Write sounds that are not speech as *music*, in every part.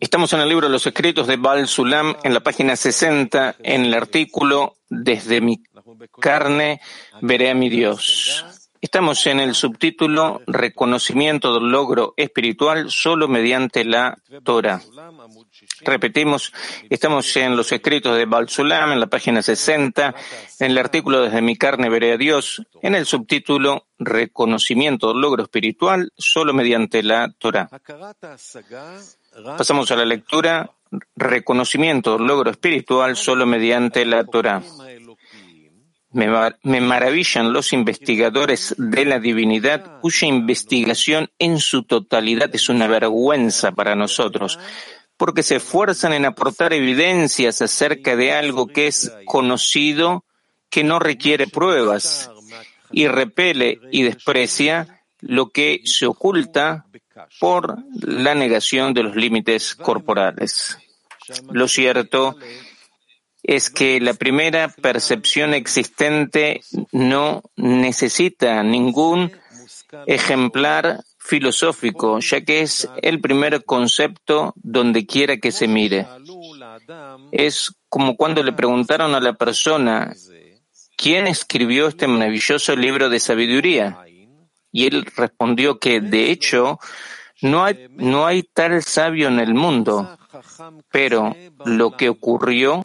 Estamos en el libro Los escritos de Baal Sulam, en la página 60, en el artículo Desde mi carne veré a mi Dios. Estamos en el subtítulo Reconocimiento del logro espiritual solo mediante la Torah. Repetimos, estamos en los escritos de Balsulam, en la página 60, en el artículo Desde mi carne veré a Dios, en el subtítulo Reconocimiento del logro espiritual solo mediante la Torah. Pasamos a la lectura Reconocimiento del logro espiritual solo mediante la Torah. Me, maravillan los investigadores de la divinidad cuya investigación en su totalidad es una vergüenza para nosotros, porque se esfuerzan en aportar evidencias acerca de algo que es conocido, que no requiere pruebas, y repele y desprecia lo que se oculta por la negación de los límites corporales. Lo cierto es que la primera percepción existente no necesita ningún ejemplar filosófico, ya que es el primer concepto donde quiera que se mire. Es como cuando le preguntaron a la persona, ¿quién escribió este maravilloso libro de sabiduría? Y él respondió que, de hecho, no hay, no hay tal sabio en el mundo, pero lo que ocurrió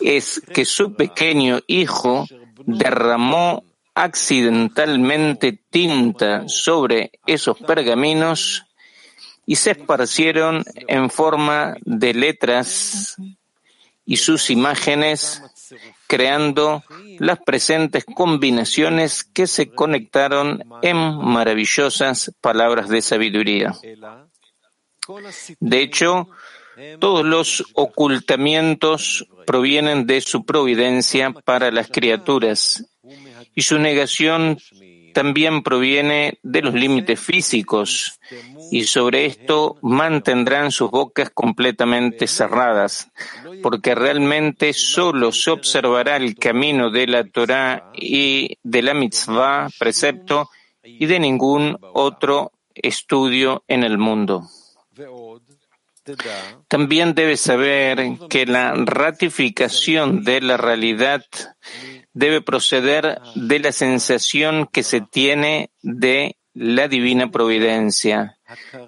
es que su pequeño hijo derramó accidentalmente tinta sobre esos pergaminos y se esparcieron en forma de letras y sus imágenes, creando las presentes combinaciones que se conectaron en maravillosas palabras de sabiduría. De hecho, todos los ocultamientos provienen de su providencia para las criaturas y su negación también proviene de los límites físicos y sobre esto mantendrán sus bocas completamente cerradas, porque realmente solo se observará el camino de la Torah y de la mitzvah, precepto, y de ningún otro estudio en el mundo. También debe saber que la ratificación de la realidad debe proceder de la sensación que se tiene de la divina providencia.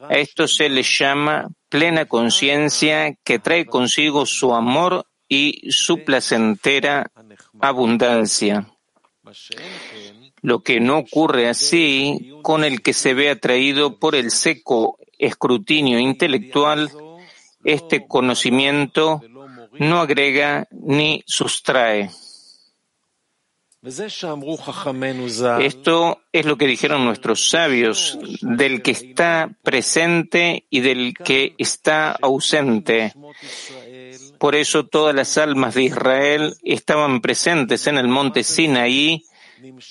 A esto se le llama plena conciencia que trae consigo su amor y su placentera abundancia. Lo que no ocurre así con el que se ve atraído por el seco escrutinio intelectual este conocimiento no agrega ni sustrae. Esto es lo que dijeron nuestros sabios, del que está presente y del que está ausente. Por eso todas las almas de Israel estaban presentes en el monte Sinaí,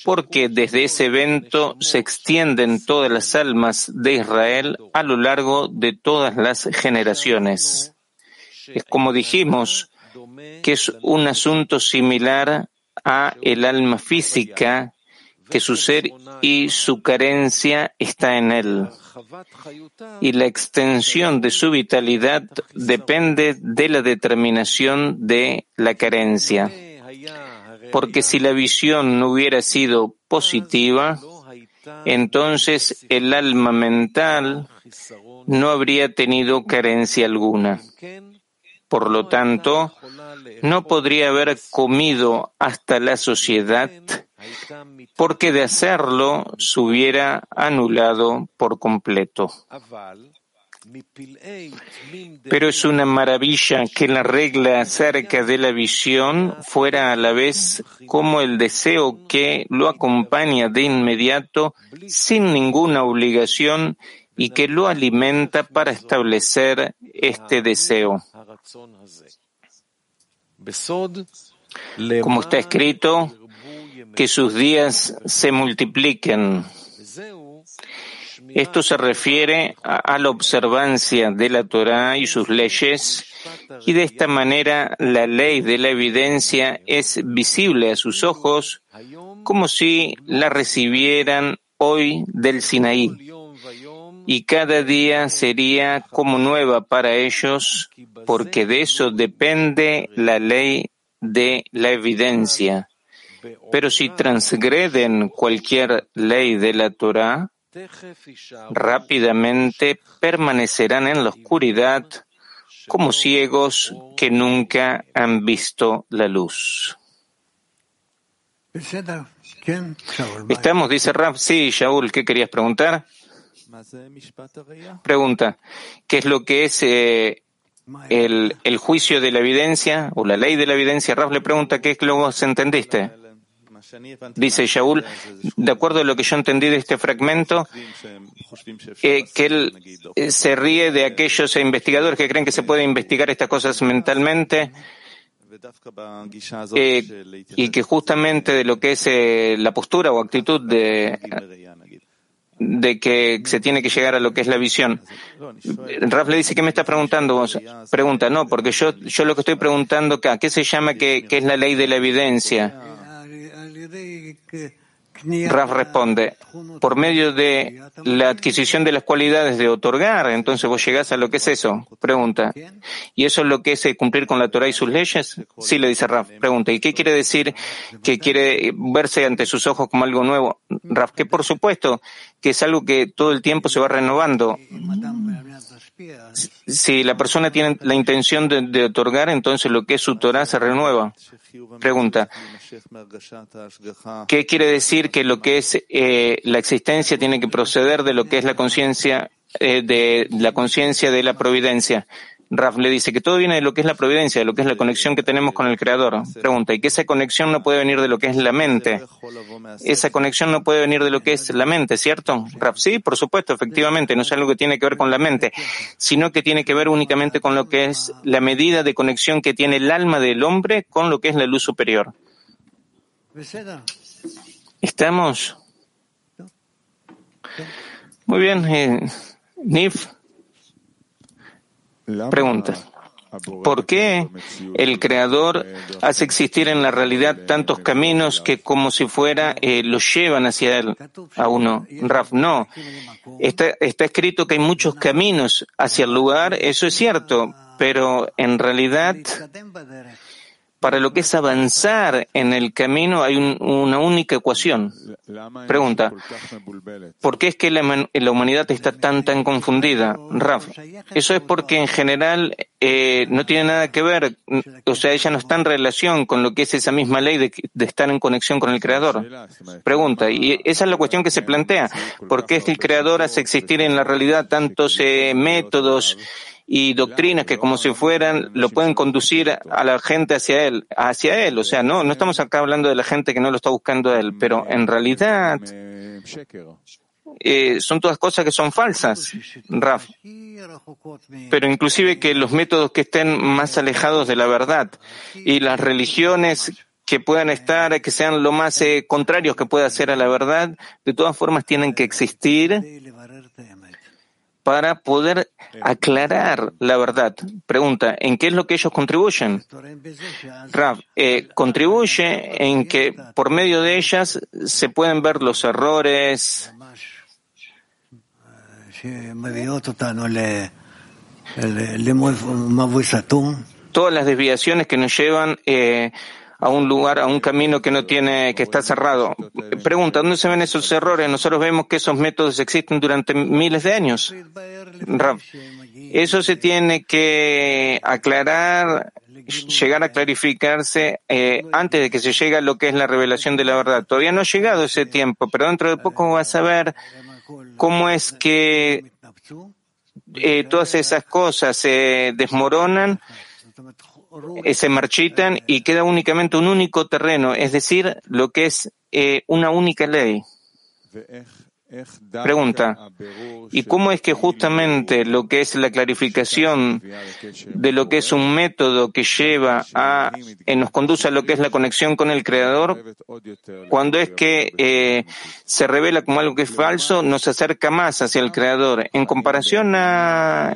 porque desde ese evento se extienden todas las almas de Israel a lo largo de todas las generaciones. Es como dijimos, que es un asunto similar a el alma física, que su ser y su carencia está en él. Y la extensión de su vitalidad depende de la determinación de la carencia porque si la visión no hubiera sido positiva, entonces el alma mental no habría tenido carencia alguna. Por lo tanto, no podría haber comido hasta la sociedad, porque de hacerlo se hubiera anulado por completo. Pero es una maravilla que la regla acerca de la visión fuera a la vez como el deseo que lo acompaña de inmediato sin ninguna obligación y que lo alimenta para establecer este deseo. Como está escrito, que sus días se multipliquen. Esto se refiere a, la observancia de la Torah y sus leyes, y de esta manera la ley de la evidencia es visible a sus ojos como si la recibieran hoy del Sinaí. y cada día sería como nueva para ellos, porque de eso depende la ley de la evidencia. Pero si transgreden cualquier ley de la Torah, rápidamente permanecerán en la oscuridad como ciegos que nunca han visto la luz. ¿Estamos? Dice Raf. Sí, Shaul, ¿qué querías preguntar? Pregunta, ¿qué es lo que es eh, el, el, juicio de la evidencia o la ley de la evidencia? Raf le pregunta, ¿qué es lo que entendiste? Dice Shaul, de acuerdo a lo que yo entendí de este fragmento, eh, que él eh, se ríe de aquellos investigadores que creen que se puede investigar estas cosas mentalmente eh, y que justamente de lo que es la postura o actitud de, que se tiene que llegar a lo que es la visión. Raf le dice, ¿qué me estás preguntando? Pregunta, no, porque yo, yo lo que estoy preguntando acá, ¿qué se llama que, que es la ley de la evidencia? Raf responde, por medio de la adquisición de las cualidades de otorgar, entonces vos llegás a lo que es eso. Pregunta, ¿y eso es lo que es eh, cumplir con la Torah y sus leyes? Sí, le dice Raf. Pregunta, ¿y qué quiere decir que quiere verse ante sus ojos como algo nuevo? Raf, que por supuesto que es algo que todo el tiempo se va renovando. Si la persona tiene la intención de, otorgar, entonces lo que es su Torah se renueva. Pregunta, ¿qué quiere decir que lo que es eh, la existencia tiene que proceder de lo que es la conciencia, eh, de la conciencia de la providencia? Raf le dice que todo viene de lo que es la providencia, de lo que es la conexión que tenemos con el Creador. Pregunta, ¿y que esa conexión no puede venir de lo que es la mente? Esa conexión no puede venir de lo que es la mente, ¿cierto? Raf, sí, por supuesto, efectivamente, no es algo que tiene que ver con la mente, sino que tiene que ver únicamente con lo que es la medida de conexión que tiene el alma del hombre con lo que es la luz superior. ¿Estamos? Muy bien, eh, Nif. Pregunta. ¿Por qué el Creador hace existir en la realidad tantos caminos que como si fuera eh, los llevan hacia él a uno? Raf, no. Está, está escrito que hay muchos caminos hacia el lugar, eso es cierto, pero en realidad para lo que es avanzar en el camino hay una única ecuación. Pregunta, ¿por qué es que la, humanidad está tan tan confundida? Raf, eso es porque en general eh, no tiene nada que ver, o sea, ella no está en relación con lo que es esa misma ley de, estar en conexión con el Creador. Pregunta, y esa es la cuestión que se plantea, ¿por qué es que el Creador hace existir en la realidad tantos eh, métodos? Y doctrinas que como si fueran lo pueden conducir a la gente hacia él, hacia él. O sea, no, no estamos acá hablando de la gente que no lo está buscando a él, pero en realidad eh, son todas cosas que son falsas, Raf. Pero inclusive que los métodos que estén más alejados de la verdad y las religiones que puedan estar, que sean lo más eh, contrarios que pueda ser a la verdad, de todas formas tienen que existir para poder aclarar la verdad. Pregunta, ¿en qué es lo que ellos contribuyen? Rav, eh, contribuye en que por medio de ellas se pueden ver los errores todas las desviaciones que nos llevan eh, a un lugar, a un camino que no tiene, que está cerrado. Pregunta, ¿dónde se ven esos errores? Nosotros vemos que esos métodos existen durante miles de años. Eso se tiene que aclarar, llegar a clarificarse eh, antes de que se llegue a lo que es la revelación de la verdad. Todavía no ha llegado ese tiempo, pero dentro de poco vas a ver cómo es que eh, todas esas cosas se desmoronan se marchitan y queda únicamente un único terreno, es decir, lo que es eh, una única ley. Pregunta, ¿y cómo es que justamente lo que es la clarificación de lo que es un método que lleva a, eh, nos conduce a lo que es la conexión con el Creador, cuando es que se revela como algo que es falso, nos acerca más hacia el Creador, en comparación a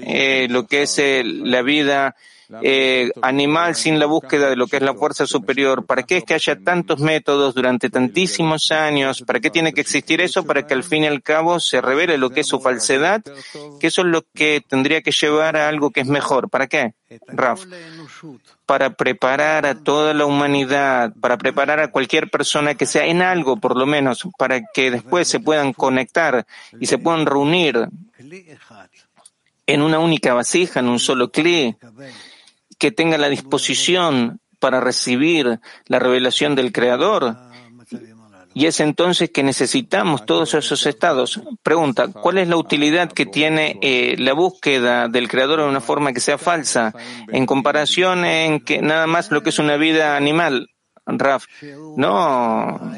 lo que es la vida eh, animal sin la búsqueda de lo que es la fuerza superior? ¿Para qué es que haya tantos métodos durante tantísimos años? ¿Para qué tiene que existir eso? Para que al fin y al cabo se revele lo que es su falsedad, que eso es lo que tendría que llevar a algo que es mejor. ¿Para qué? Raf, para preparar a toda la humanidad, para preparar a cualquier persona que sea en algo, por lo menos, para que después se puedan conectar y se puedan reunir en una única vasija, en un solo clé, que tenga la disposición para recibir la revelación del Creador. Y es entonces que necesitamos todos esos estados. Pregunta, ¿cuál es la utilidad que tiene eh, la búsqueda del Creador de una forma que sea falsa en comparación en que nada más lo que es una vida animal? Raf, no,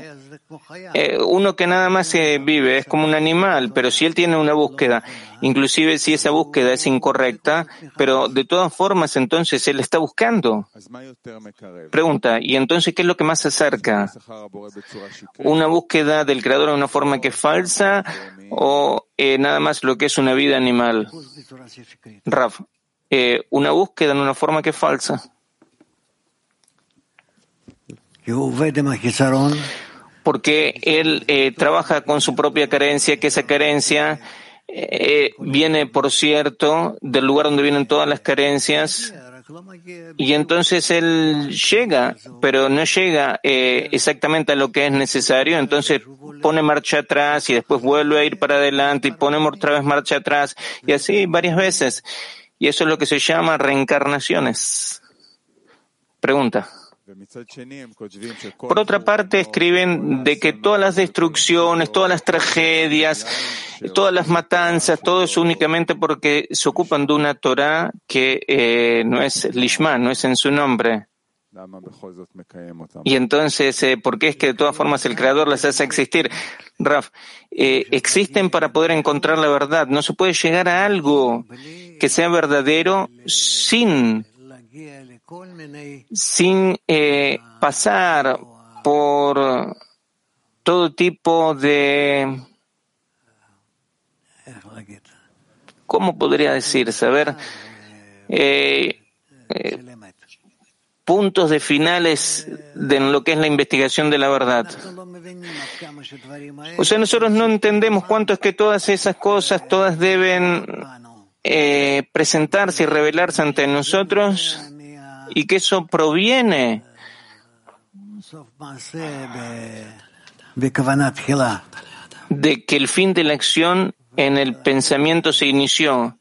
uno que nada más se vive es como un animal, pero si él tiene una búsqueda, inclusive si esa búsqueda es incorrecta, pero de todas formas entonces él está buscando. Pregunta, ¿y entonces qué es lo que más se acerca? ¿Una búsqueda del creador de una forma que es falsa o eh, nada más lo que es una vida animal? Raf, eh, una búsqueda en una forma que es falsa porque él eh, trabaja con su propia carencia, que esa carencia eh, viene, por cierto, del lugar donde vienen todas las carencias, y entonces él llega, pero no llega eh, exactamente a lo que es necesario, entonces pone marcha atrás y después vuelve a ir para adelante y pone otra vez marcha atrás, y así varias veces. Y eso es lo que se llama reencarnaciones. Pregunta. Por otra parte, escriben de que todas las destrucciones, todas las tragedias, todas las matanzas, todo es únicamente porque se ocupan de una Torah que eh, no es Lishma, no es en su nombre. Y entonces, eh, ¿por qué es que de todas formas el Creador las hace existir? Raf, eh, existen para poder encontrar la verdad. No se puede llegar a algo que sea verdadero sin sin eh, pasar por todo tipo de, ¿cómo podría decir? Saber eh, eh, puntos de finales de lo que es la investigación de la verdad. O sea, nosotros no entendemos cuánto es que todas esas cosas, todas deben presentarse y revelarse ante nosotros y que eso proviene de que el fin de la acción en el pensamiento se inició.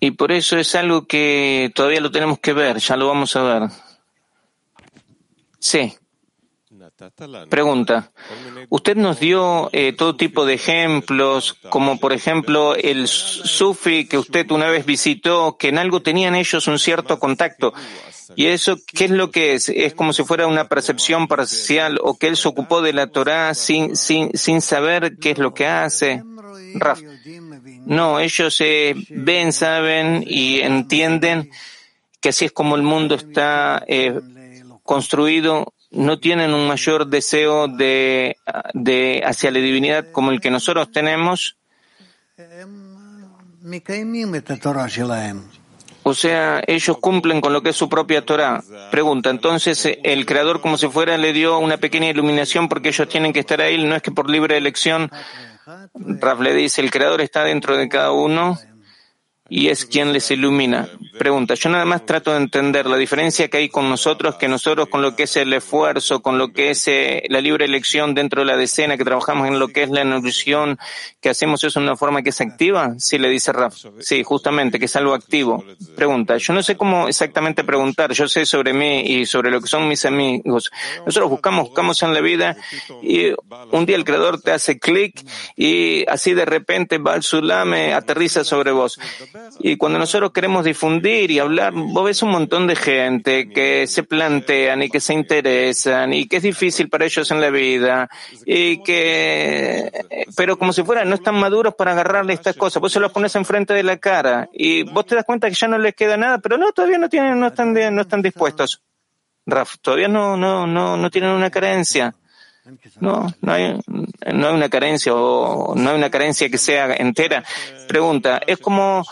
Y por eso es algo que todavía lo tenemos que ver, ya lo vamos a ver. Sí. Pregunta. Usted nos dio eh, todo tipo de ejemplos, como por ejemplo el sufi que usted una vez visitó, que en algo tenían ellos un cierto contacto. ¿Y eso qué es lo que es? ¿Es como si fuera una percepción parcial o que él se ocupó de la Torah sin, sin, sin saber qué es lo que hace? Raf. No, ellos eh, ven, saben y entienden que así es como el mundo está eh, construido no tienen un mayor deseo de, de hacia la divinidad como el que nosotros tenemos. O sea, ellos cumplen con lo que es su propia Torah. Pregunta, entonces el Creador como si fuera le dio una pequeña iluminación porque ellos tienen que estar ahí, no es que por libre elección. Raf le dice, el Creador está dentro de cada uno y es quien les ilumina. Pregunta, yo nada más trato de entender la diferencia que hay con nosotros, que nosotros con lo que es el esfuerzo, con lo que es eh, la libre elección dentro de la decena, que trabajamos en lo que es la nutrición, que hacemos eso de una forma que es activa. Sí, le dice Raf. Sí, justamente, que es algo activo. Pregunta, yo no sé cómo exactamente preguntar, yo sé sobre mí y sobre lo que son mis amigos. Nosotros buscamos, buscamos en la vida y un día el creador te hace clic y así de repente va al sulame, aterriza sobre vos. Y cuando nosotros queremos difundir y hablar, vos ves un montón de gente que se plantean y que se interesan y que es difícil para ellos en la vida y que, pero como si fueran, no están maduros para agarrarle estas cosas. Vos se los pones enfrente de la cara y vos te das cuenta que ya no les queda nada, pero no, todavía no tienen, no están, no están dispuestos. Raf, todavía no, no, no, no tienen una creencia. No, no hay, no hay una carencia o no hay una carencia que sea entera. Pregunta, es como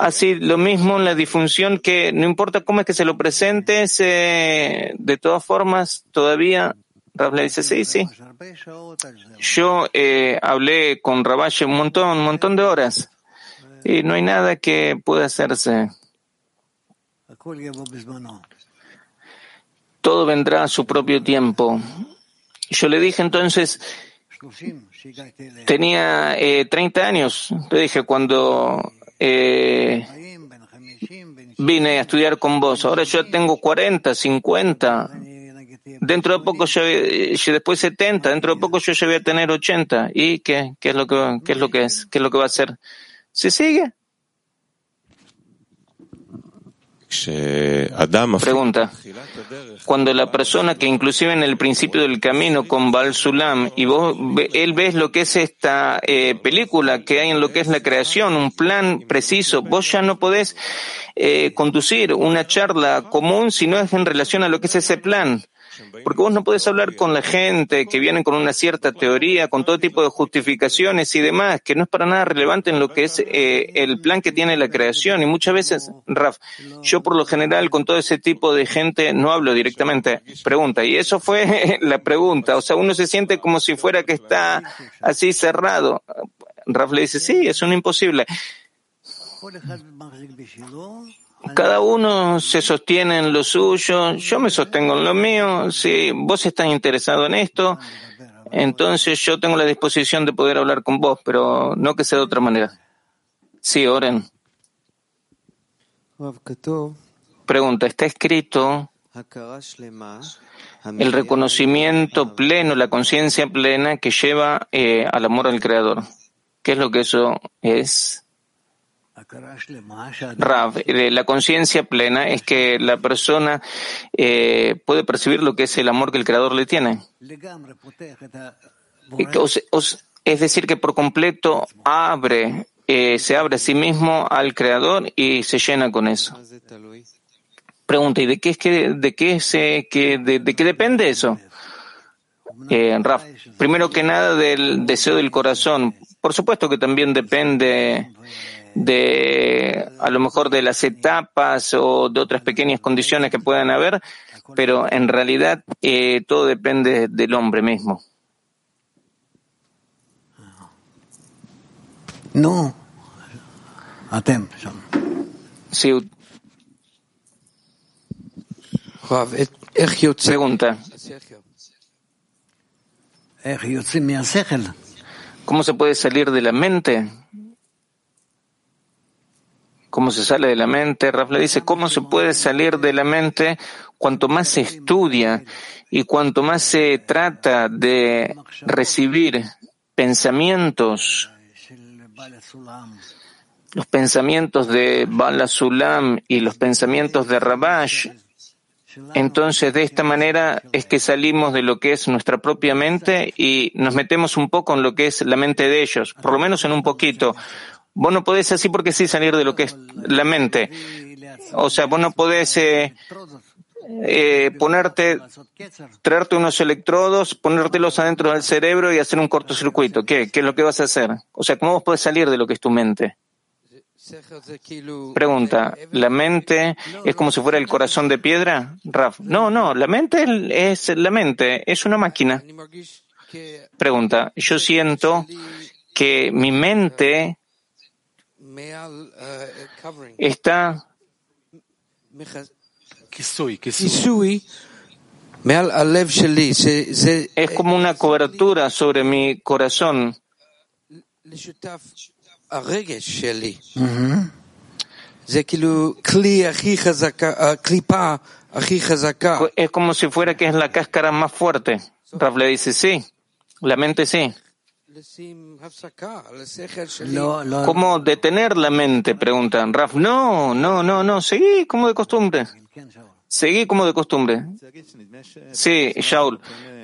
así lo mismo en la disfunción que no importa cómo es que se lo presente, se, de todas formas todavía Rav dice, sí, sí. Yo eh, hablé con Rabash un montón, un montón de horas y no hay nada que pueda hacerse. Todo vendrá a su propio tiempo. Yo le dije entonces, tenía eh, 30 años. Le dije, cuando eh, vine a estudiar con vos, ahora yo tengo 40, 50. Dentro de poco yo, después 70, dentro de poco yo ya voy a tener 80. ¿Y qué, qué es lo que, qué es lo que es? ¿Qué es lo que va a hacer? ¿Se sigue? Pregunta. Cuando la persona que inclusive en el principio del camino con Bal Sulam y vos, él ves lo que es esta eh, película que hay en lo que es la creación, un plan preciso, vos ya no podés eh, conducir una charla común si no es en relación a lo que es ese plan. Porque vos no podés hablar con la gente que viene con una cierta teoría, con todo tipo de justificaciones y demás, que no es para nada relevante en lo que es eh, el plan que tiene la creación. Y muchas veces, Raf, yo por lo general con todo ese tipo de gente no hablo directamente. Pregunta. Y eso fue *laughs* la pregunta. O sea, uno se siente como si fuera que está así cerrado. Raf le dice, sí, es un imposible. Cada uno se sostiene en lo suyo, yo me sostengo en lo mío. Si vos estás interesado en esto, entonces yo tengo la disposición de poder hablar con vos, pero no que sea de otra manera. Sí, oren. Pregunta, está escrito el reconocimiento pleno, la conciencia plena que lleva eh, al amor al Creador. ¿Qué es lo que eso es? Rav, la conciencia plena es que la persona eh, puede percibir lo que es el amor que el Creador le tiene. Es decir, que por completo abre, eh, se abre a sí mismo al Creador y se llena con eso. Pregunta, ¿y de qué es que, de qué se, que, de, qué depende eso? Eh, Raf, primero que nada del deseo del corazón. Por supuesto que también depende de a lo mejor de las etapas o de otras pequeñas condiciones que puedan haber, pero en realidad eh, todo depende del hombre mismo. No. Sí. Pregunta. ¿Cómo se puede salir de la mente? Cómo se sale de la mente. Rafla dice, ¿cómo se puede salir de la mente cuanto más se estudia y cuanto más se trata de recibir pensamientos, los pensamientos de Bala Sulam y los pensamientos de Rabash? Entonces, de esta manera es que salimos de lo que es nuestra propia mente y nos metemos un poco en lo que es la mente de ellos, por lo menos en un poquito. Vos no podés así porque sí salir de lo que es la mente. O sea, vos no podés eh, eh, ponerte, traerte unos electrodos, ponértelos adentro del cerebro y hacer un cortocircuito. ¿Qué? ¿Qué es lo que vas a hacer? O sea, ¿cómo vos podés salir de lo que es tu mente? Pregunta, ¿la mente es como si fuera el corazón de piedra? Raf, no, no, la mente es la mente, es una máquina. Pregunta, yo siento que mi mente está es como una cobertura sobre mi corazón. Es como si fuera que es la cáscara más fuerte. Raf le dice, sí, la mente sí. ¿Cómo detener la mente? Preguntan. Raf, no, no, no, no, seguí como de costumbre. Seguí como de costumbre. Sí, Shaul.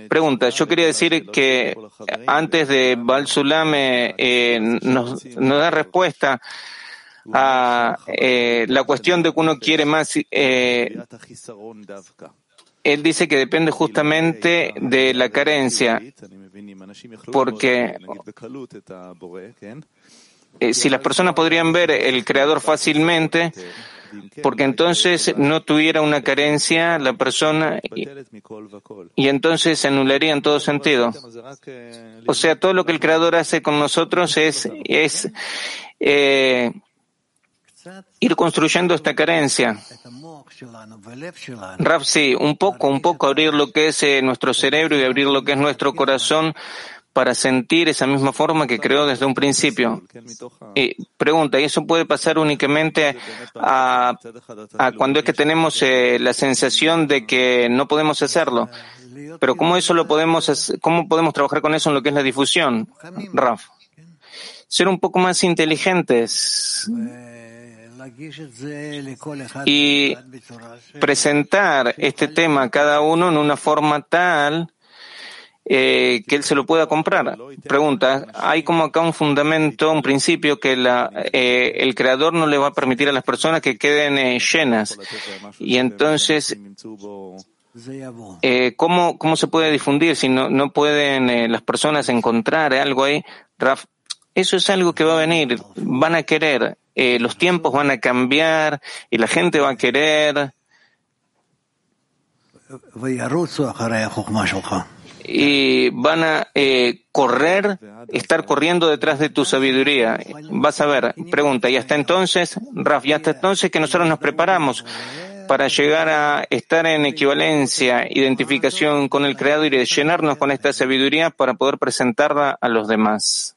Pregunta, yo quería decir que antes de Balsulame eh, nos, da respuesta a eh, la cuestión de que uno quiere más eh, él dice que depende justamente de la carencia, porque eh, si las personas podrían ver el creador fácilmente, porque entonces no tuviera una carencia la persona y, y entonces se anularía en todo sentido. O sea, todo lo que el creador hace con nosotros es, es eh, ir construyendo esta carencia. Raf, sí, un poco, un poco abrir lo que es eh, nuestro cerebro y abrir lo que es nuestro corazón para sentir esa misma forma que creó desde un principio. Y pregunta, ¿y eso puede pasar únicamente a, cuando es que tenemos eh, la sensación de que no podemos hacerlo? Pero ¿cómo eso lo podemos, cómo podemos trabajar con eso en lo que es la difusión? Raf. Ser un poco más inteligentes y presentar este tema a cada uno en una forma tal eh, que él se lo pueda comprar. Pregunta, hay como acá un fundamento, un principio que la, eh, el creador no le va a permitir a las personas que queden eh, llenas. Y entonces, eh, ¿cómo, ¿cómo se puede difundir si no, no pueden las personas encontrar algo ahí? Raf, eso es algo que va a venir, van a querer, eh, los tiempos van a cambiar y la gente va a querer y van a eh, correr, estar corriendo detrás de tu sabiduría. Vas a ver, pregunta, y hasta entonces, Raf, y hasta entonces que nosotros nos preparamos para llegar a estar en equivalencia, identificación con el Creador y llenarnos con esta sabiduría para poder presentarla a los demás.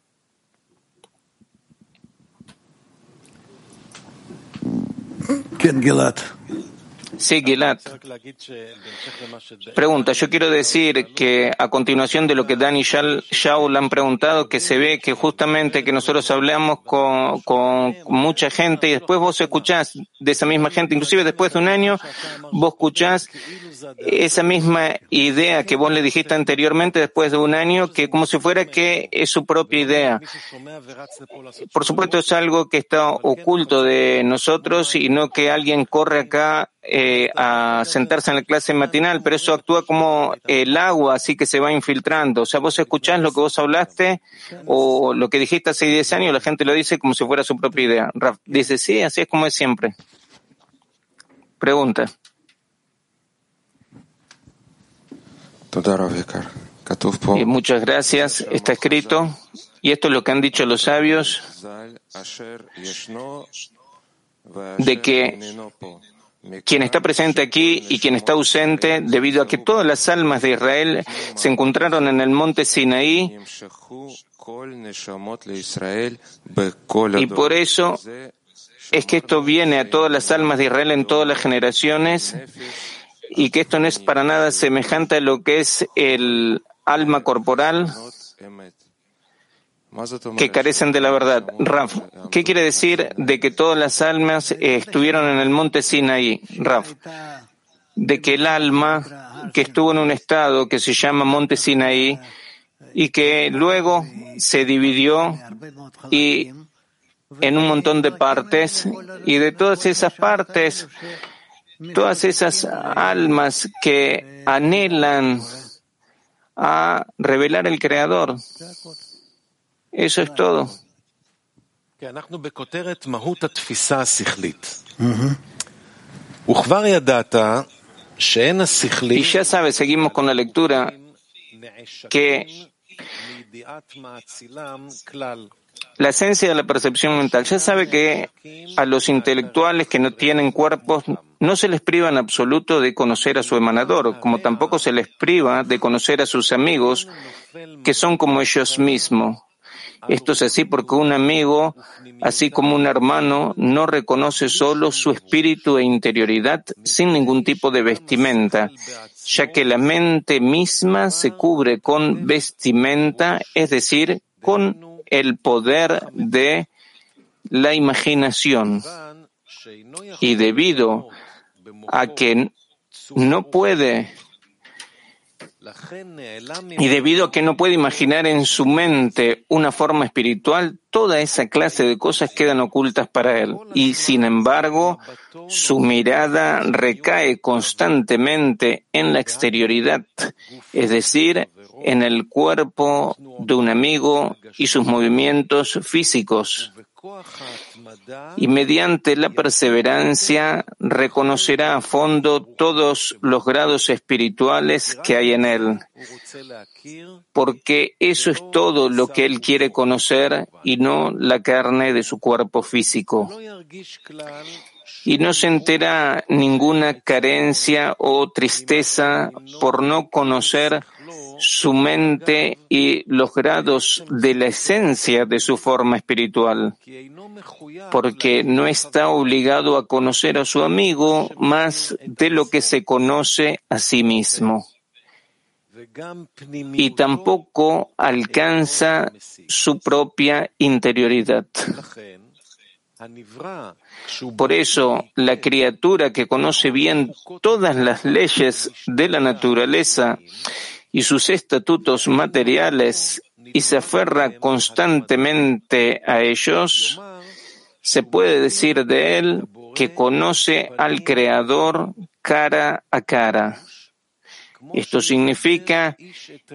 Кенгелат. Sí, Gilad. Pregunta, yo quiero decir que a continuación de lo que Dani Shaul han preguntado, que se ve que justamente que nosotros hablamos con, con mucha gente y después vos escuchás de esa misma gente, inclusive después de un año, vos escuchás esa misma idea que vos le dijiste anteriormente después de un año, que como si fuera que es su propia idea. Por supuesto es algo que está oculto de nosotros y no que alguien corre acá eh, a sentarse en la clase matinal, pero eso actúa como el agua, así que se va infiltrando. O sea, vos escuchás lo que vos hablaste o lo que dijiste hace 10 años, la gente lo dice como si fuera su propia idea. dice, sí, así es como es siempre. Pregunta. Y muchas gracias. Está escrito, y esto es lo que han dicho los sabios, de que quien está presente aquí y quien está ausente, debido a que todas las almas de Israel se encontraron en el monte Sinaí, y por eso es que esto viene a todas las almas de Israel en todas las generaciones y que esto no es para nada semejante a lo que es el alma corporal que carecen de la verdad. Raf, ¿qué quiere decir de que todas las almas estuvieron en el monte Sinaí? Raf, de que el alma que estuvo en un estado que se llama monte Sinaí y que luego se dividió y en un montón de partes y de todas esas partes todas esas almas que anhelan a revelar el Creador. Eso es todo. Y ya sabes, seguimos con la lectura, que la esencia de la percepción mental. Ya sabe que a los intelectuales que no tienen cuerpos no se les priva en absoluto de conocer a su emanador, como tampoco se les priva de conocer a sus amigos, que son como ellos mismos. Esto es así porque un amigo, así como un hermano, no reconoce solo su espíritu e interioridad sin ningún tipo de vestimenta, ya que la mente misma se cubre con vestimenta, es decir, con el poder de la imaginación. Y debido a que no puede Y debido a que no puede imaginar en su mente una forma espiritual, toda esa clase de cosas quedan ocultas para él. Y sin embargo, su mirada recae constantemente en la exterioridad, es decir, en el cuerpo de un amigo y sus movimientos físicos y mediante la perseverancia reconocerá a fondo todos los grados espirituales que hay en él, porque eso es todo lo que él quiere conocer y no la carne de su cuerpo físico. Y no sentirá ninguna carencia o tristeza por no conocer su mente y los grados de la esencia de su forma espiritual, porque no está obligado a conocer a su amigo más de lo que se conoce a sí mismo. Y tampoco alcanza su propia interioridad. Por eso, la criatura que conoce bien todas las leyes de la naturaleza y sus estatutos materiales y se aferra constantemente a ellos, se puede decir de él que conoce al Creador cara a cara. Esto significa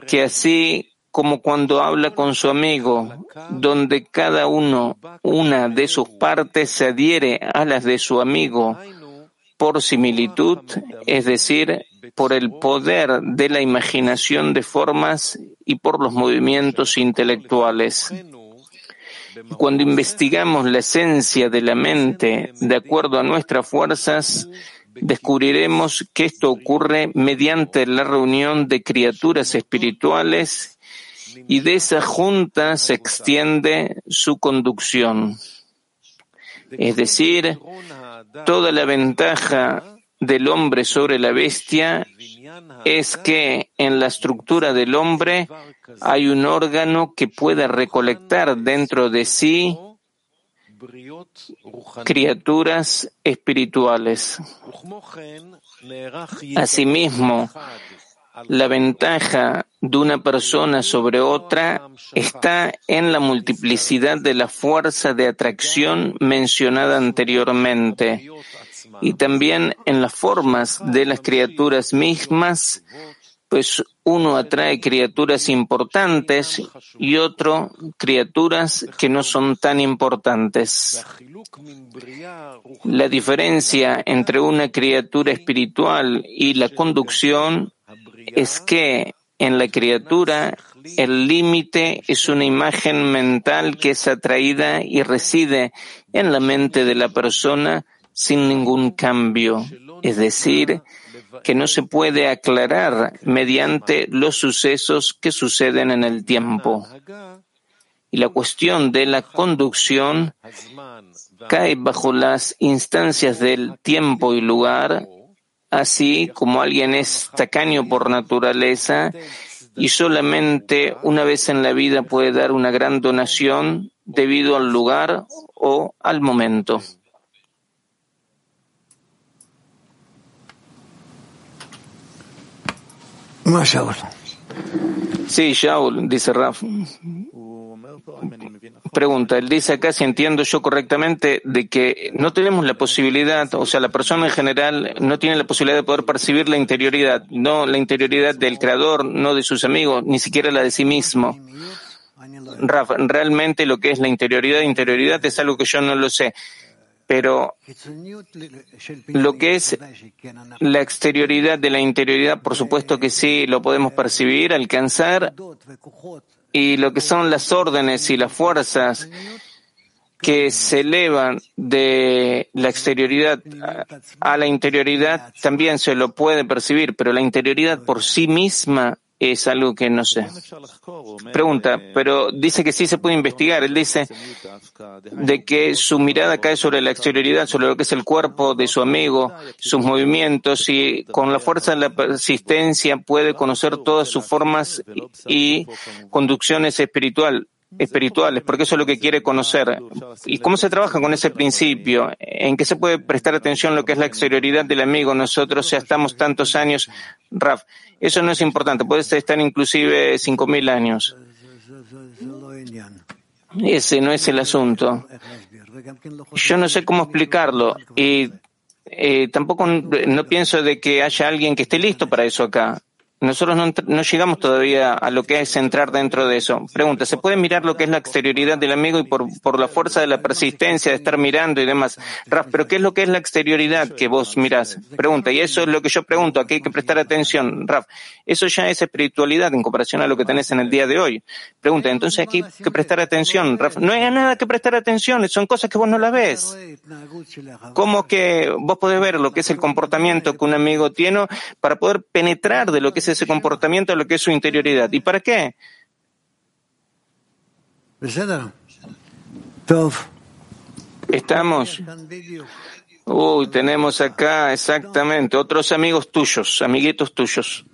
que así como cuando habla con su amigo, donde cada uno, una de sus partes se adhiere a las de su amigo por similitud, es decir, por el poder de la imaginación de formas y por los movimientos intelectuales. Cuando investigamos la esencia de la mente de acuerdo a nuestras fuerzas, descubriremos que esto ocurre mediante la reunión de criaturas espirituales y de esa junta se extiende su conducción. Es decir, toda la ventaja del hombre sobre la bestia es que en la estructura del hombre hay un órgano que pueda recolectar dentro de sí criaturas espirituales. Asimismo, la ventaja de una persona sobre otra está en la multiplicidad de la fuerza de atracción mencionada anteriormente y también en las formas de las criaturas mismas, pues uno atrae criaturas importantes y otro criaturas que no son tan importantes. La diferencia entre una criatura espiritual y la conducción es que en la criatura el límite es una imagen mental que es atraída y reside en la mente de la persona sin ningún cambio, es decir, que no se puede aclarar mediante los sucesos que suceden en el tiempo. Y la cuestión de la conducción cae bajo las instancias del tiempo y lugar, así como alguien es tacaño por naturaleza y solamente una vez en la vida puede dar una gran donación debido al lugar o al momento. Sí, Shaul, dice Raf. Pregunta, él dice acá si entiendo yo correctamente de que no tenemos la posibilidad, o sea, la persona en general no tiene la posibilidad de poder percibir la interioridad, no la interioridad del creador, no de sus amigos, ni siquiera la de sí mismo. Raf, realmente lo que es la interioridad, interioridad es algo que yo no lo sé. Pero lo que es la exterioridad de la interioridad, por supuesto que sí, lo podemos percibir, alcanzar, y lo que son las órdenes y las fuerzas que se elevan de la exterioridad a la interioridad también se lo puede percibir, pero la interioridad por sí misma es algo que no sé. Pregunta, pero dice que sí se puede investigar. Él dice de que su mirada cae sobre la exterioridad, sobre lo que es el cuerpo de su amigo, sus movimientos y con la fuerza de la persistencia puede conocer todas sus formas y conducciones espiritual. Espirituales, porque eso es lo que quiere conocer. ¿Y cómo se trabaja con ese principio? ¿En qué se puede prestar atención lo que es la exterioridad del amigo? Nosotros ya estamos tantos años, Raf, eso no es importante, puede estar inclusive cinco mil años. Ese no es el asunto. Yo no sé cómo explicarlo y eh, tampoco no pienso de que haya alguien que esté listo para eso acá. Nosotros no, llegamos todavía a lo que es entrar dentro de eso. Pregunta, ¿se puede mirar lo que es la exterioridad del amigo y por, por la fuerza de la persistencia de estar mirando y demás? Raf, ¿pero qué es lo que es la exterioridad que vos mirás? Pregunta, y eso es lo que yo pregunto, aquí hay que prestar atención. Raf, eso ya es espiritualidad en comparación a lo que tenés en el día de hoy. Pregunta, entonces aquí hay que prestar atención. Raf, no hay nada que prestar atención, son cosas que vos no las ves. ¿Cómo que vos podés ver lo que es el comportamiento que un amigo tiene para poder penetrar de lo que es ese comportamiento, lo que es su interioridad. ¿Y para qué? Estamos. Uy, tenemos acá exactamente otros amigos tuyos, amiguitos tuyos.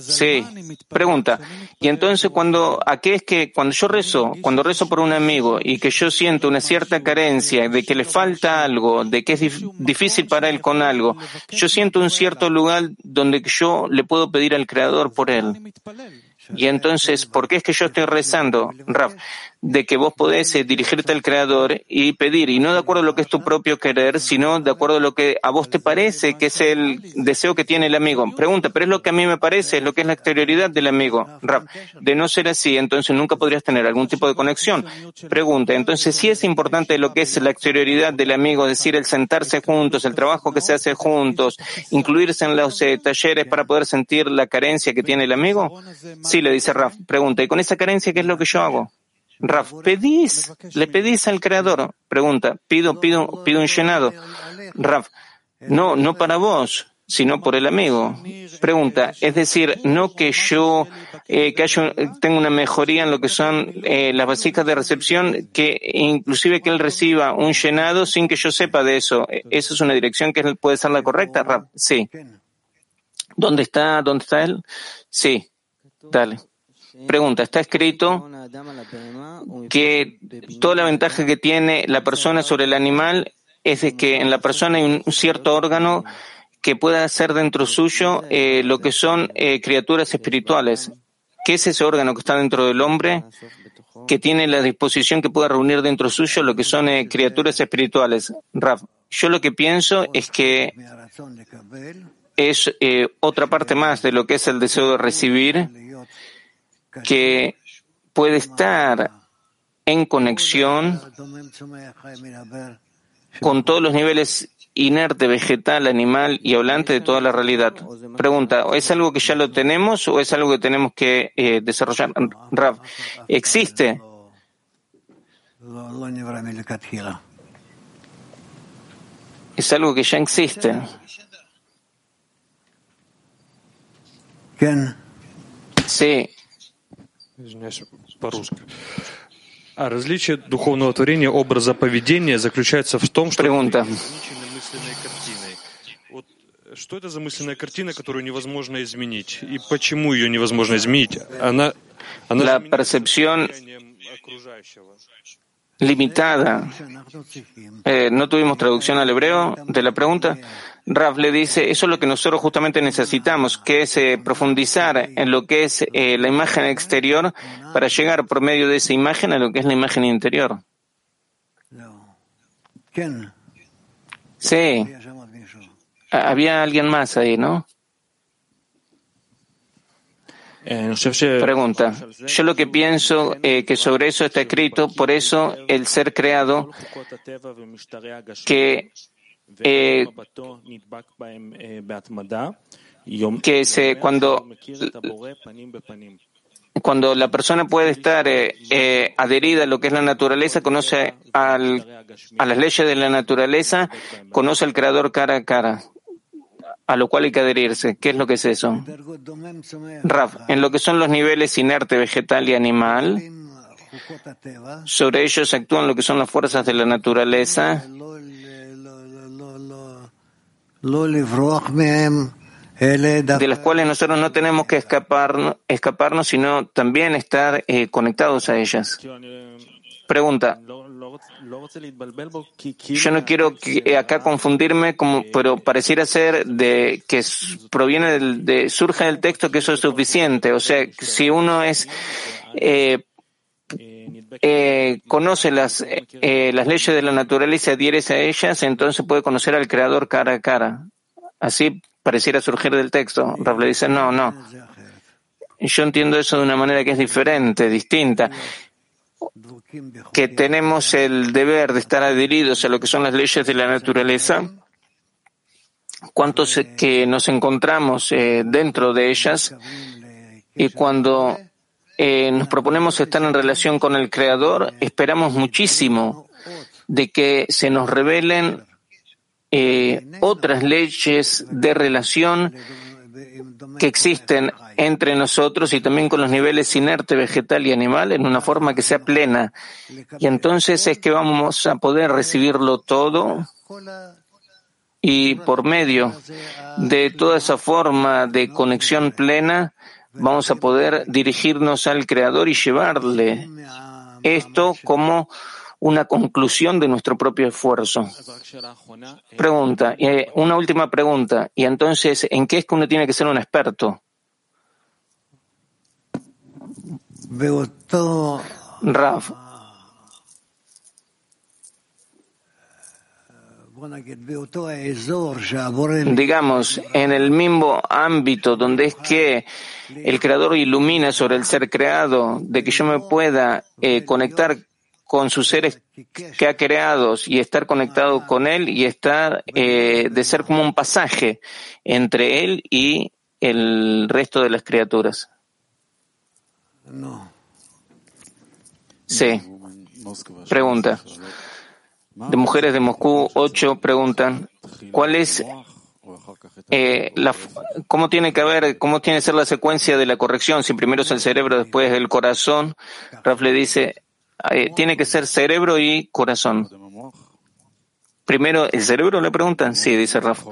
Sí. Pregunta. Y entonces cuando, ¿a qué es que cuando yo rezo, cuando rezo por un amigo y que yo siento una cierta carencia, de que le falta algo, de que es difícil para él con algo, yo siento un cierto lugar donde yo le puedo pedir al Creador por él. Y entonces, ¿por qué es que yo estoy rezando, Raf? De que vos podés eh, dirigirte al Creador y pedir, y no de acuerdo a lo que es tu propio querer, sino de acuerdo a lo que a vos te parece que es el deseo que tiene el amigo. Pregunta, pero es lo que a mí me parece, es lo que es la exterioridad del amigo. Raf, de no ser así, entonces nunca podrías tener algún tipo de conexión. Pregunta, entonces sí es importante lo que es la exterioridad del amigo, es decir, el sentarse juntos, el trabajo que se hace juntos, incluirse en los eh, talleres para poder sentir la carencia que tiene el amigo. Sí, le dice Raf. Pregunta, ¿y con esa carencia qué es lo que yo hago? Raf, pedís, le pedís al creador. Pregunta, pido, pido, pido un llenado. Raf, no, no para vos, sino por el amigo. Pregunta, es decir, no que yo eh, que haya, tenga una mejoría en lo que son eh, las vasijas de recepción, que inclusive que él reciba un llenado sin que yo sepa de eso. ¿Esa es una dirección que puede ser la correcta, Raf? Sí. ¿Dónde está, dónde está él? Sí. Dale. Pregunta, está escrito que toda la ventaja que tiene la persona sobre el animal es de que en la persona hay un cierto órgano que pueda hacer dentro suyo eh, lo que son eh, criaturas espirituales. ¿Qué es ese órgano que está dentro del hombre? Que tiene la disposición que pueda reunir dentro suyo lo que son eh, criaturas espirituales. Raf, yo lo que pienso es que es otra parte más de lo que es el deseo de recibir que puede estar en conexión con todos los niveles inerte, vegetal, animal y hablante de toda la realidad. Pregunta, ¿es algo que ya lo tenemos o es algo que tenemos que eh, desarrollar? Rav, ¿existe? Es algo que ya existe. Sí, Извиняюсь, по-русски. А различие духовного творения образа поведения заключается в том, что картиной. Вот что это за мысленная картина, которую невозможно изменить? И почему ее невозможно изменить? Она, она La percepción limitada. Eh, no tuvimos traducción al hebreo de la pregunta. Rav le dice, eso es lo que nosotros justamente necesitamos, que es eh, profundizar en lo que es eh, la imagen exterior para llegar por medio de esa imagen a lo que es la imagen interior. Sí. Había alguien más ahí, ¿no? Pregunta. Yo lo que pienso eh, que sobre eso está escrito, por eso el ser creado que eh, que se, cuando, cuando la persona puede estar eh, eh, adherida a lo que es la naturaleza, conoce a las leyes de la naturaleza, conoce al Creador cara a cara, a lo cual hay que adherirse. ¿Qué es lo que es eso? Raf, en lo que son los niveles inerte, vegetal y animal, sobre ellos actúan lo que son las fuerzas de la naturaleza de las cuales nosotros no tenemos que escapar, escaparnos, sino también estar eh, conectados a ellas. Pregunta. Yo no quiero que acá confundirme, pero pareciera ser de que proviene del, de, surge del texto que eso es suficiente. O sea, si uno es eh, eh, conoce las, eh, las leyes de la naturaleza y adhieres a ellas, entonces puede conocer al Creador cara a cara. Así pareciera surgir del texto. Rav le dice, no, no. Yo entiendo eso de una manera que es diferente, distinta que tenemos el deber de estar adheridos a lo que son las leyes de la naturaleza, cuántos que nos encontramos eh, dentro de ellas y cuando eh, nos proponemos estar en relación con el Creador, esperamos muchísimo de que se nos revelen eh, otras leyes de relación que existen entre nosotros y también con los niveles inerte, vegetal y animal en una forma que sea plena. Y entonces es que vamos a poder recibirlo todo y por medio de toda esa forma de conexión plena vamos a poder dirigirnos al Creador y llevarle esto como una conclusión de nuestro propio esfuerzo. Pregunta, eh, una última pregunta. Y entonces, ¿en qué es que uno tiene que ser un experto? Raf. Digamos, en el mismo ámbito donde es que el creador ilumina sobre el ser creado, de que yo me pueda eh, conectar con sus seres que ha creado y estar conectado con él y estar eh, de ser como un pasaje entre él y el resto de las criaturas. Sí. Pregunta. De mujeres de Moscú, ocho preguntan, ¿cuál es eh, la, cómo tiene que haber, cómo tiene que ser la secuencia de la corrección? Si primero es el cerebro, después el corazón. Raf le dice, eh, tiene que ser cerebro y corazón. Primero, ¿el cerebro le preguntan? Sí, dice Rafa.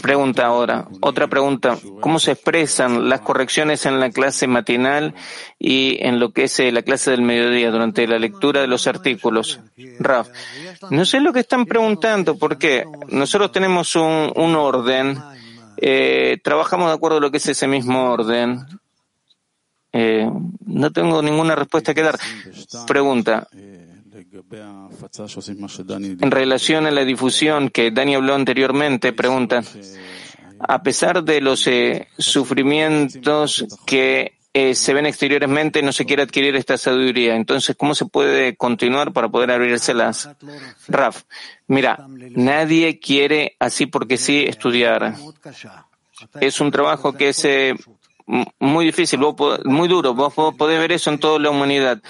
Pregunta ahora, otra pregunta, ¿cómo se expresan las correcciones en la clase matinal y en lo que es eh, la clase del mediodía durante la lectura de los artículos? Raf, no sé lo que están preguntando porque nosotros tenemos un, orden, eh, trabajamos de acuerdo a lo que es ese mismo orden. Eh, no tengo ninguna respuesta que dar. Pregunta. En relación a la difusión que Dani habló anteriormente, pregunta, a pesar de los eh, sufrimientos que eh, se ven exteriormente, no se quiere adquirir esta sabiduría. Entonces, ¿cómo se puede continuar para poder abrirselas? Raf, mira, nadie quiere así porque sí estudiar. Es un trabajo que se muy difícil, muy duro. Vos podés ver eso en toda la humanidad.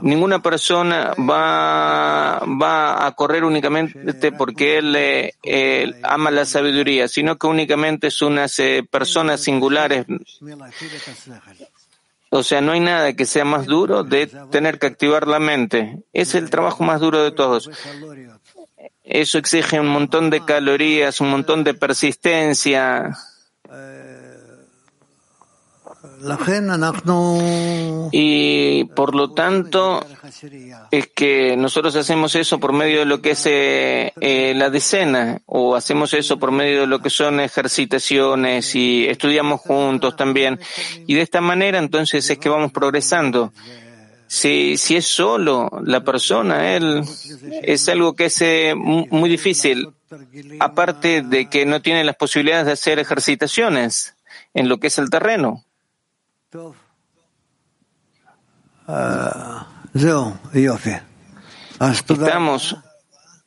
Ninguna persona va, va a correr únicamente porque él, ama la sabiduría, sino que únicamente es unas eh, personas singulares. O sea, no hay nada que sea más duro de tener que activar la mente. Es el trabajo más duro de todos. Eso exige un montón de calorías, un montón de persistencia. Y por lo tanto, es que nosotros hacemos eso por medio de lo que es eh, eh, la decena, o hacemos eso por medio de lo que son ejercitaciones y estudiamos juntos también. Y de esta manera entonces es que vamos progresando. Si, si es solo la persona, él es algo que es eh, muy difícil, aparte de que no tiene las posibilidades de hacer ejercitaciones en lo que es el terreno. Estamos.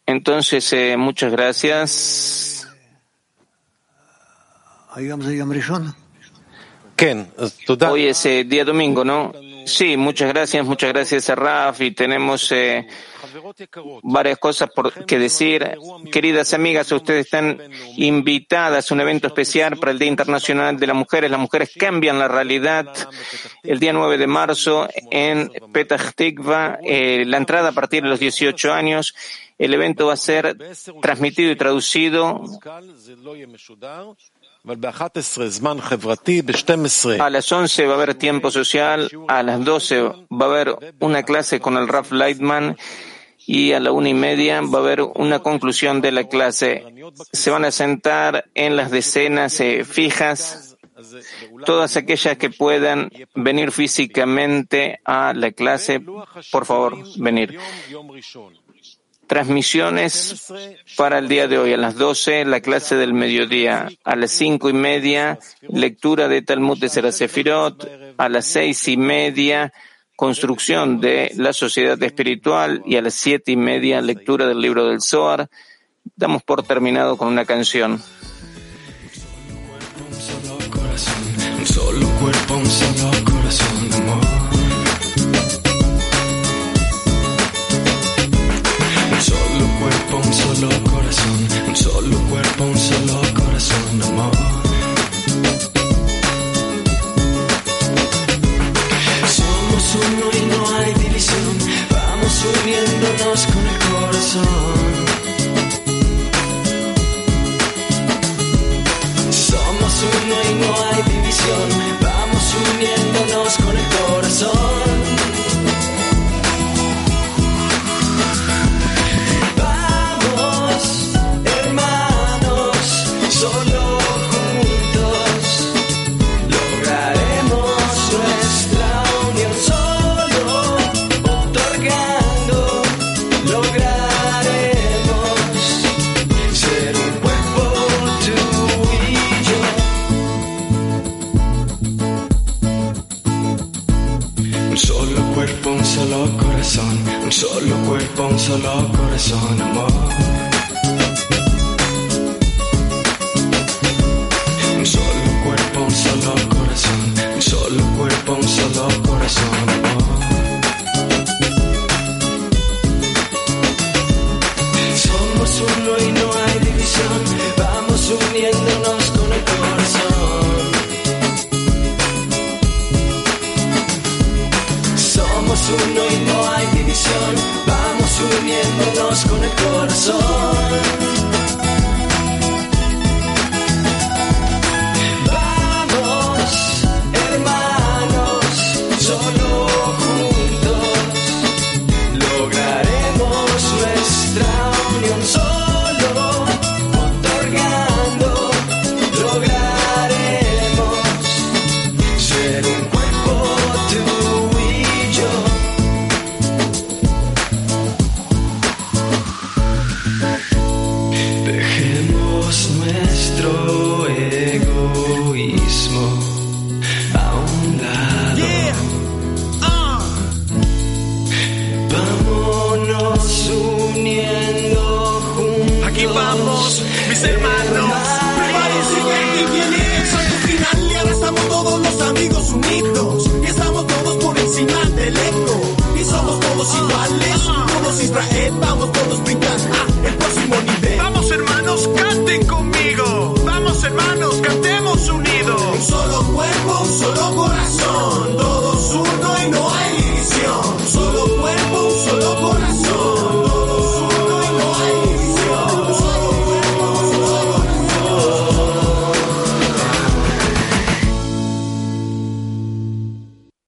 Entonces, eh, muchas gracias. Hoy es eh, día domingo, ¿no? Sí, muchas gracias, muchas gracias a Raf y tenemos eh, varias cosas por que decir. Queridas amigas, ustedes están invitadas a un evento especial para el Día Internacional de las Mujeres. Las mujeres cambian la realidad. El día 9 de marzo en Petah Tikva, eh, la entrada a partir de los 18 años. El evento va a ser transmitido y traducido a las 11 va a haber tiempo social, a las 12 va a haber una clase con el Raf Lightman y a la una y media va a haber una conclusión de la clase. Se van a sentar en las decenas eh, fijas, todas aquellas que puedan venir físicamente a la clase, por favor, venir transmisiones para el día de hoy. A las 12, la clase del mediodía. A las cinco y media, lectura de Talmud de Serasefirot. A las seis y media, construcción de la sociedad espiritual. Y a las siete y media, lectura del libro del Zohar. Damos por terminado con una canción. solo cuerpo, un solo corazón, un solo corazón, un solo cuerpo, un solo corazón, amor. Uno y no hay división, vamos uniéndonos con el corazón.